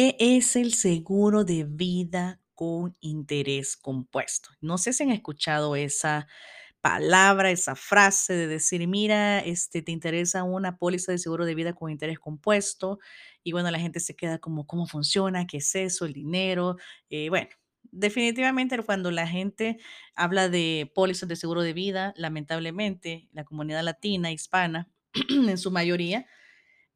¿Qué es el seguro de vida con interés compuesto? No sé si han escuchado esa palabra, esa frase de decir, mira, este, te interesa una póliza de seguro de vida con interés compuesto. Y bueno, la gente se queda como, ¿cómo funciona? ¿Qué es eso? El dinero. Eh, bueno, definitivamente cuando la gente habla de pólizas de seguro de vida, lamentablemente la comunidad latina, hispana, en su mayoría,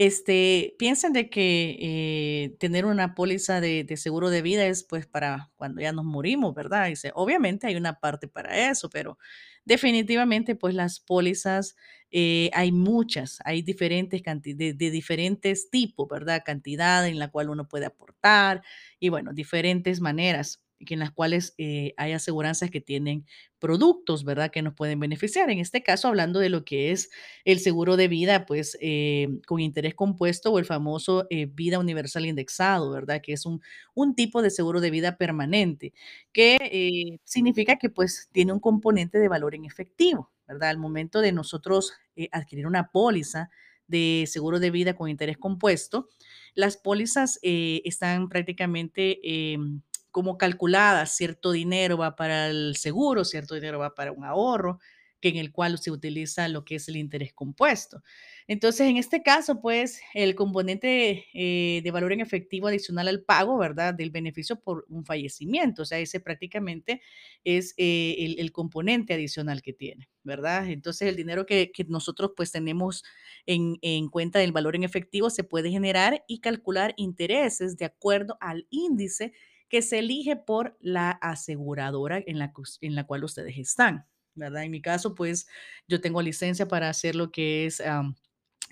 este, piensan de que, eh, tener una póliza de seguro de vida es, pues, para cuando ya nos morimos, ¿verdad? Dice, obviamente hay una parte para eso, pero definitivamente, pues, las pólizas, eh, hay muchas, hay diferentes canti de de diferentes tipos, ¿verdad? Cantidad en la cual uno puede aportar y, bueno, diferentes maneras en las cuales, eh, hay aseguranzas que tienen productos, ¿verdad? Que nos pueden beneficiar. En este caso, hablando de lo que es el seguro de vida, pues, eh, con interés compuesto o el famoso, eh, vida universal indexado, ¿verdad? Que es un un tipo de seguro de vida permanente, que, eh, significa que, pues, tiene un componente de valor en efectivo, ¿verdad? Al momento de nosotros, adquirir una póliza de seguro de vida con interés compuesto, las pólizas, están prácticamente, em, como calculadas, cierto dinero va para el seguro, cierto dinero va para un ahorro, que en el cual se utiliza lo que es el interés compuesto. Entonces, en este caso, pues, el componente, eh, de valor en efectivo adicional al pago, ¿verdad? Del beneficio por un fallecimiento, o sea, ese prácticamente es, eh, el componente adicional que tiene, ¿verdad? Entonces, el dinero que que nosotros, pues, tenemos en en cuenta del valor en efectivo se puede generar y calcular intereses de acuerdo al índice que se elige por la aseguradora en la en la cual ustedes están, ¿verdad? En mi caso, pues, yo tengo licencia para hacer lo que es, am,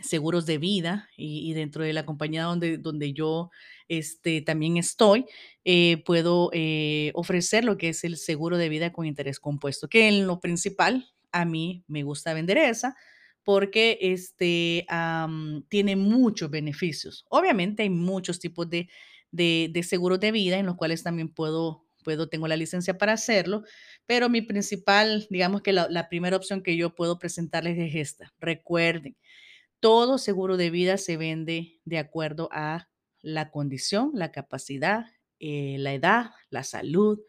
seguros de vida y dentro de la compañía donde donde yo, este, también estoy, eh, puedo, eh, ofrecer lo que es el seguro de vida con interés compuesto, que en lo principal a mí me gusta vender esa porque, este, tiene muchos beneficios. Obviamente, hay muchos tipos de de de seguros de vida en los cuales también puedo puedo tengo la licencia para hacerlo, pero mi principal, digamos que la primera opción que yo puedo presentarles es esta. Recuerden, todo seguro de vida se vende de acuerdo a la condición, la capacidad, eh, la edad, la salud,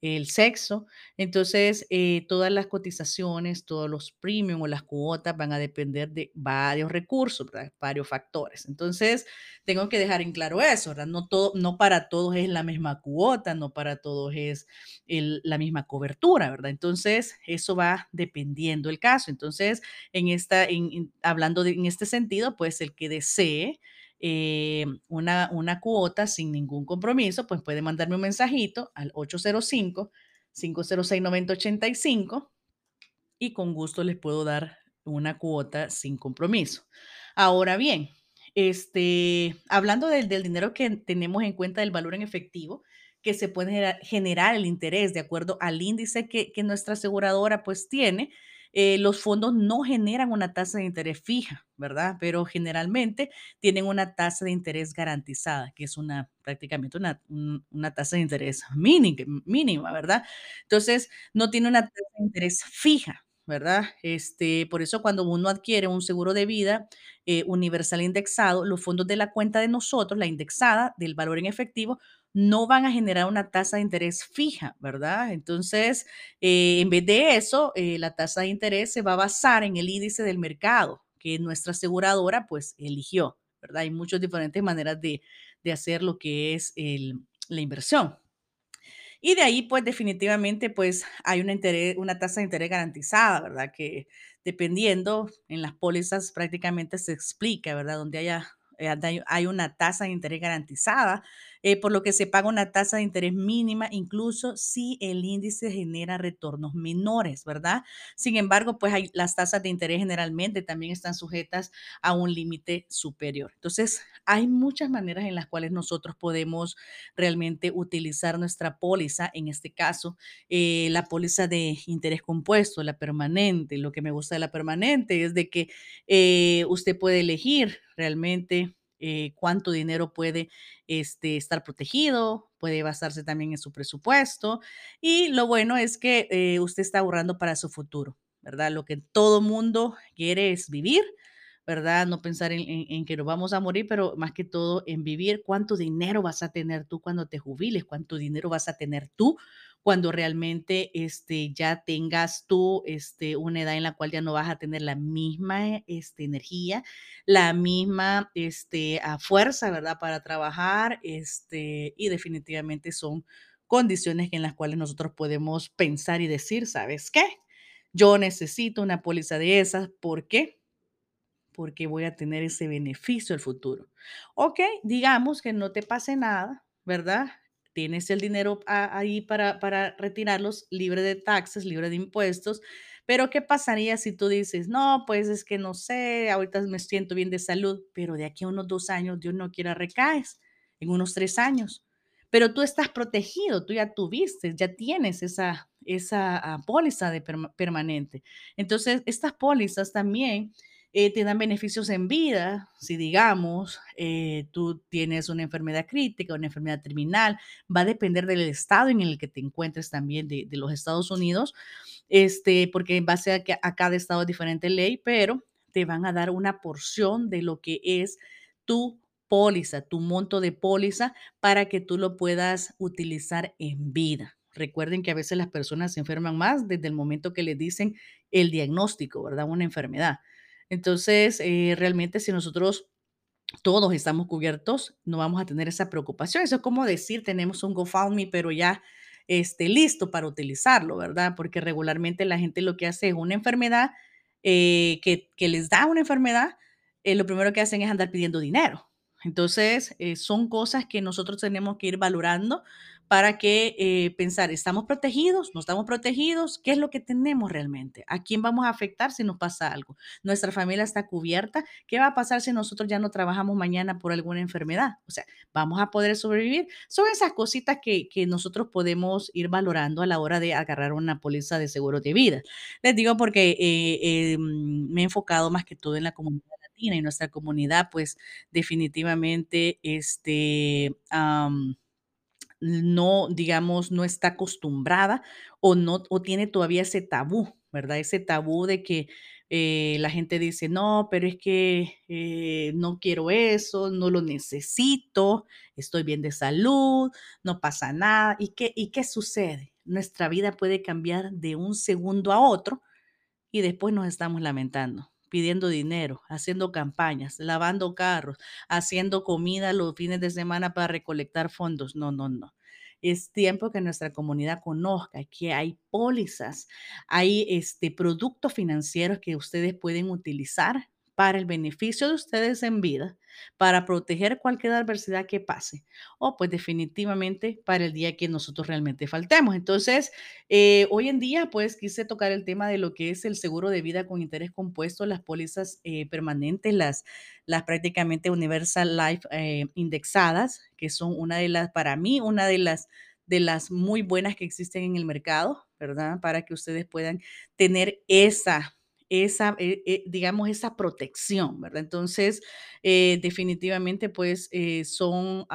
el sexo. Entonces, eh, todas las cotizaciones, todos los premium o las cuotas van a depender de varios recursos, ¿verdad? Varios factores. Entonces, tengo que dejar en claro eso, ¿verdad? No todo no para todos es la misma cuota, no para todos es la misma cobertura, ¿verdad? Entonces, eso va dependiendo el caso. Entonces, en esta en hablando en este sentido, pues, el que desee, eh, una una cuota sin ningún compromiso, pues, puede mandarme un mensajito al 805-506-9085 y con gusto les puedo dar una cuota sin compromiso. Ahora bien, este, hablando del del dinero que tenemos en cuenta del valor en efectivo, que se puede generar el interés de acuerdo al índice que que nuestra aseguradora, pues, tiene, eh, los fondos no generan una tasa de interés fija, ¿verdad? Pero generalmente tienen una tasa de interés garantizada, que es una prácticamente una un una tasa de interés mínima, ¿verdad? Entonces, no tiene una tasa de interés fija, ¿verdad? Este, por eso cuando uno adquiere un seguro de vida, eh, universal indexado, los fondos de la cuenta de nosotros, la indexada del valor en efectivo, no van a generar una tasa de interés fija, ¿verdad? Entonces, eh, en vez de eso, eh, la tasa de interés se va a basar en el índice del mercado que nuestra aseguradora, pues, eligió, ¿verdad? Hay muchas diferentes maneras de de hacer lo que es el la inversión. Y de ahí, pues, definitivamente, pues, hay una una tasa de interés garantizada, ¿verdad? Que dependiendo en las pólizas prácticamente se explica, ¿verdad? Donde haya, eh, hay una tasa de interés garantizada, eh, por lo que se paga una tasa de interés mínima, incluso si el índice genera retornos menores, ¿verdad? Sin embargo, pues, las tasas de interés generalmente también están sujetas a un límite superior. Entonces, hay muchas maneras en las cuales nosotros podemos realmente utilizar nuestra póliza, en este caso, eh, la póliza de interés compuesto, la permanente. Lo que me gusta de la permanente es de que, eh, usted puede elegir realmente, eh, cuánto dinero puede, este, estar protegido, puede basarse también en su presupuesto, y lo bueno es que, eh, usted está ahorrando para su futuro, ¿verdad? Lo que todo mundo quiere es vivir, ¿verdad? No pensar en, que nos vamos a morir, pero más que todo en vivir cuánto dinero vas a tener tú cuando te jubiles, cuánto dinero vas a tener tú cuando realmente este, ya tengas tú este, una edad en la cual ya no vas a tener la misma este, energía, la misma este, fuerza, ¿verdad? Para trabajar este, y definitivamente son condiciones en las cuales nosotros podemos pensar y decir, ¿sabes qué? Yo necesito una póliza de esas. ¿Por qué? Porque voy a tener ese beneficio al futuro. Ok, digamos que no te pase nada, ¿verdad? Tienes el dinero ahí para, para retirarlos libre de taxes, libre de impuestos, pero ¿qué pasaría si tú dices, no, pues es que no sé, ahorita me siento bien de salud, pero de aquí a unos dos años, Dios no quiera, recaes, en unos tres años, pero tú estás protegido, tú ya tuviste, ya tienes esa, esa ah, póliza de perma- permanente. Entonces, estas pólizas también eh, te dan beneficios en vida, si digamos, eh, tú tienes una enfermedad crítica, una enfermedad terminal, va a depender del estado en el que te encuentres también de, los Estados Unidos, este, porque en base a que a cada estado es diferente ley, pero te van a dar una porción de lo que es tu póliza, tu monto de póliza, para que tú lo puedas utilizar en vida. Recuerden que a veces las personas se enferman más desde el momento que les dicen el diagnóstico, ¿verdad? Una enfermedad. Entonces, eh, realmente si nosotros todos estamos cubiertos, no vamos a tener esa preocupación. Eso es como decir, tenemos un GoFundMe, pero ya este, listo para utilizarlo, ¿verdad? Porque regularmente la gente lo que hace es una enfermedad eh, que, que les da una enfermedad, eh, lo primero que hacen es andar pidiendo dinero. Entonces, eh, son cosas que nosotros tenemos que ir valorando para que eh, pensar, ¿estamos protegidos? ¿No estamos protegidos? ¿Qué es lo que tenemos realmente? ¿A quién vamos a afectar si nos pasa algo? ¿Nuestra familia está cubierta? ¿Qué va a pasar si nosotros ya no trabajamos mañana por alguna enfermedad? O sea, ¿vamos a poder sobrevivir? Son esas cositas que, que nosotros podemos ir valorando a la hora de agarrar una póliza de seguro de vida. Les digo porque eh, eh, mm, me he enfocado más que todo en la comunidad latina y nuestra comunidad, pues definitivamente, este, no, digamos, no está acostumbrada o no o tiene todavía ese tabú, ¿verdad? Ese tabú de que, eh, la gente dice: "No, pero es que, eh, no quiero eso, no lo necesito, estoy bien de salud, no pasa nada". ¿Y qué y qué sucede? Nuestra vida puede cambiar de un segundo a otro y después nos estamos lamentando, pidiendo dinero, haciendo campañas, lavando carros, haciendo comida los fines de semana para recolectar fondos. No, no, no. Es tiempo que nuestra comunidad conozca que hay pólizas, hay este, productos financieros que ustedes pueden utilizar para el beneficio de ustedes en vida, para proteger cualquier adversidad que pase, o pues definitivamente para el día que nosotros realmente faltemos. Entonces, eh, hoy en día, pues quise tocar el tema de lo que es el seguro de vida con interés compuesto, las pólizas eh, permanentes, las, las prácticamente Universal Life eh, indexadas, que son una de las, para mí, una de las, de las muy buenas que existen en el mercado, ¿verdad? Para que ustedes puedan tener esa esa, eh, eh, digamos, esa protección, ¿verdad? Entonces, eh, definitivamente, pues, son,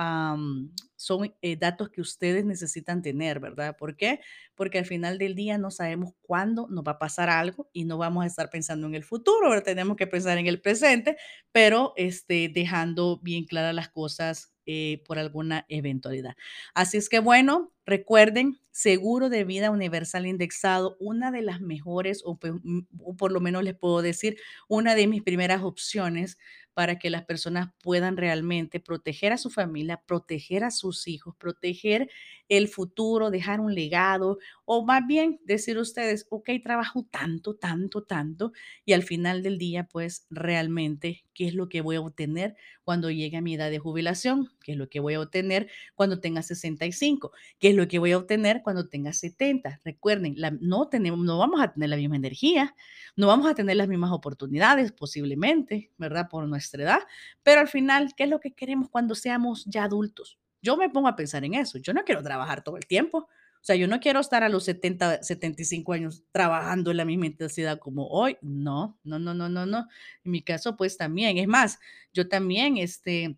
son datos que ustedes necesitan tener, ¿verdad? ¿Por qué? porque al final del día no sabemos cuándo nos va a pasar algo y no vamos a estar pensando en el futuro, ahora tenemos que pensar en el presente, pero este, dejando bien claras las cosas eh, por alguna eventualidad. Así es que bueno, recuerden, seguro de vida universal indexado, una de las mejores, mm, o por lo menos les puedo decir, una de mis primeras opciones para que las personas puedan realmente proteger a su familia, proteger a sus hijos, proteger el futuro, dejar un legado, o más bien decir ustedes, ok, trabajo tanto, tanto, tanto, y al final del día, pues realmente, ¿qué es lo que voy a obtener cuando llegue a mi edad de jubilación? ¿Qué es lo que voy a obtener cuando tenga 65? ¿Qué es lo que voy a obtener cuando tenga 70? Recuerden, la- no, tenemos, no vamos a tener la misma energía, no vamos a tener las mismas oportunidades posiblemente, ¿verdad? Por nuestra edad, pero al final, ¿qué es lo que queremos cuando seamos ya adultos? Yo me pongo a pensar en eso. Yo no quiero trabajar todo el tiempo. O sea, yo no quiero estar a los setenta, setenta y cinco años trabajando en la misma intensidad como hoy. No, no, no, no, no, no. En mi caso, pues también. Es más, yo también, este,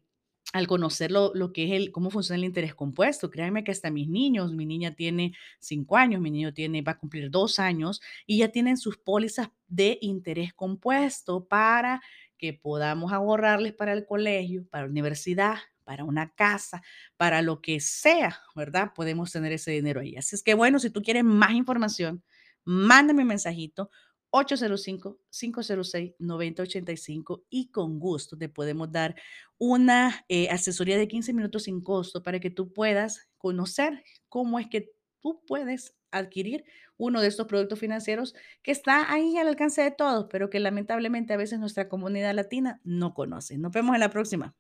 al conocer lo, que es el, cómo funciona el interés compuesto. Créanme que hasta mis niños, mi niña tiene cinco años, mi niño tiene, va a cumplir dos años y ya tienen sus pólizas de interés compuesto para que podamos ahorrarles para el colegio, para la universidad, para una casa, para lo que sea, ¿verdad? Podemos tener ese dinero ahí. Así es que bueno, si tú quieres más información, mándame un mensajito 805-506-9085 y con gusto te podemos dar una eh, asesoría de 15 minutos sin costo para que tú puedas conocer cómo es que tú puedes adquirir uno de estos productos financieros que está ahí al alcance de todos, pero que lamentablemente a veces nuestra comunidad latina no conoce. Nos vemos en la próxima.